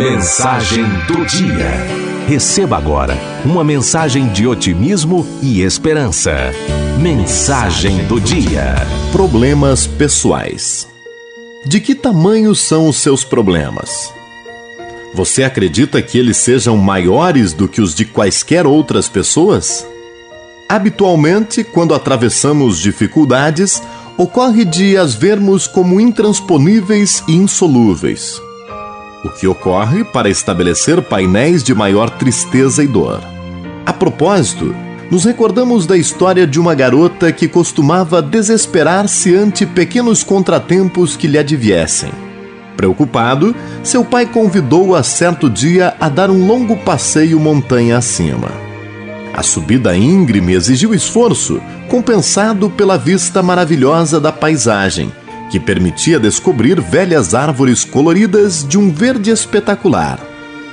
Mensagem do dia. Receba agora uma mensagem de otimismo e esperança. Mensagem do dia. Problemas pessoais. De que tamanho são os seus problemas? Você acredita que eles sejam maiores do que os de quaisquer outras pessoas? Habitualmente, quando atravessamos dificuldades, ocorre de as vermos como intransponíveis e insolúveis. O que ocorre para estabelecer painéis de maior tristeza e dor. A propósito, nos recordamos da história de uma garota que costumava desesperar-se ante pequenos contratempos que lhe adviessem. Preocupado, seu pai convidou-a certo dia a dar um longo passeio montanha acima. A subida íngreme exigiu esforço, compensado pela vista maravilhosa da paisagem, que permitia descobrir velhas árvores coloridas de um verde espetacular.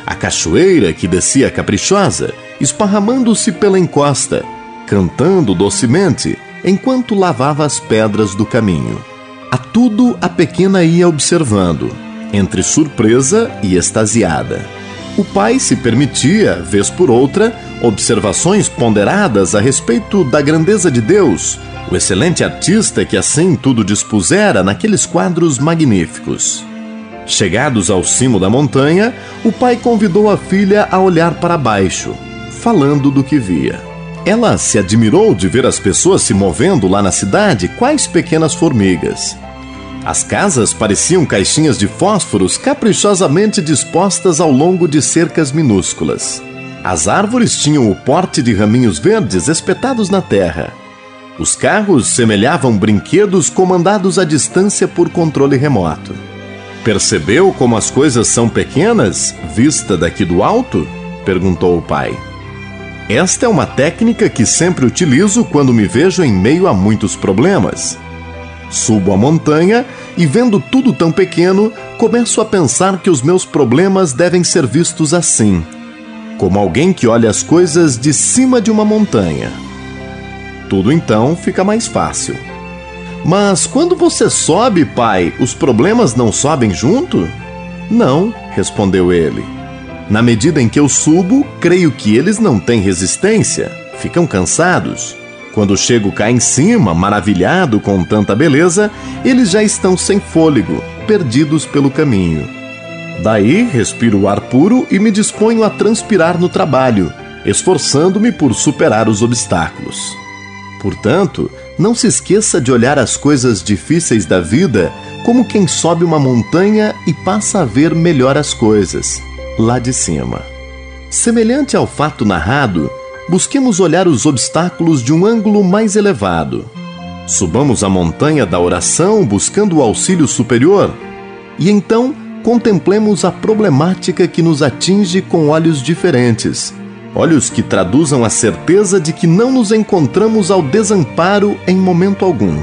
A cachoeira que descia caprichosa, esparramando-se pela encosta, cantando docemente, enquanto lavava as pedras do caminho. A tudo a pequena ia observando, entre surpresa e extasiada. O pai se permitia, vez por outra, observações ponderadas a respeito da grandeza de Deus, o excelente artista que assim tudo dispusera naqueles quadros magníficos. Chegados ao cimo da montanha, o pai convidou a filha a olhar para baixo, falando do que via. Ela se admirou de ver as pessoas se movendo lá na cidade, quais pequenas formigas. As casas pareciam caixinhas de fósforos caprichosamente dispostas ao longo de cercas minúsculas. As árvores tinham o porte de raminhos verdes espetados na terra. Os carros semelhavam brinquedos comandados à distância por controle remoto. Percebeu como as coisas são pequenas, vista daqui do alto? perguntou o pai. Esta é uma técnica que sempre utilizo quando me vejo em meio a muitos problemas. Subo a montanha e, vendo tudo tão pequeno, começo a pensar que os meus problemas devem ser vistos assim, como alguém que olha as coisas de cima de uma montanha. Tudo então fica mais fácil. Mas quando você sobe, pai, os problemas não sobem junto? Não, respondeu ele. Na medida em que eu subo, creio que eles não têm resistência, ficam cansados. Quando chego cá em cima, maravilhado com tanta beleza, eles já estão sem fôlego, perdidos pelo caminho. Daí respiro o ar puro e me disponho a transpirar no trabalho, esforçando-me por superar os obstáculos. Portanto, não se esqueça de olhar as coisas difíceis da vida como quem sobe uma montanha e passa a ver melhor as coisas lá de cima. Semelhante ao fato narrado, busquemos olhar os obstáculos de um ângulo mais elevado. Subamos a montanha da oração buscando o auxílio superior e então contemplemos a problemática que nos atinge com olhos diferentes, olhos que traduzam a certeza de que não nos encontramos ao desamparo em momento algum.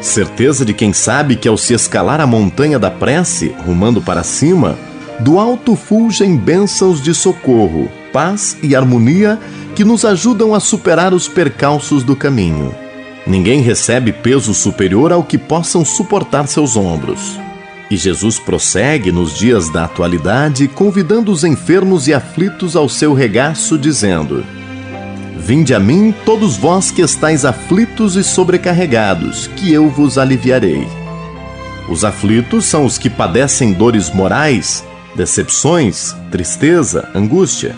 Certeza de quem sabe que ao se escalar a montanha da prece, rumando para cima, do alto fulgem bênçãos de socorro, paz e harmonia que nos ajudam a superar os percalços do caminho. Ninguém recebe peso superior ao que possam suportar seus ombros. E Jesus prossegue nos dias da atualidade, convidando os enfermos e aflitos ao seu regaço, dizendo: Vinde a mim, todos vós que estáis aflitos e sobrecarregados, que eu vos aliviarei. Os aflitos são os que padecem dores morais decepções, tristeza, angústia.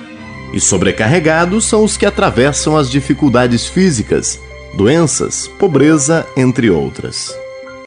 E sobrecarregados são os que atravessam as dificuldades físicas, doenças, pobreza, entre outras.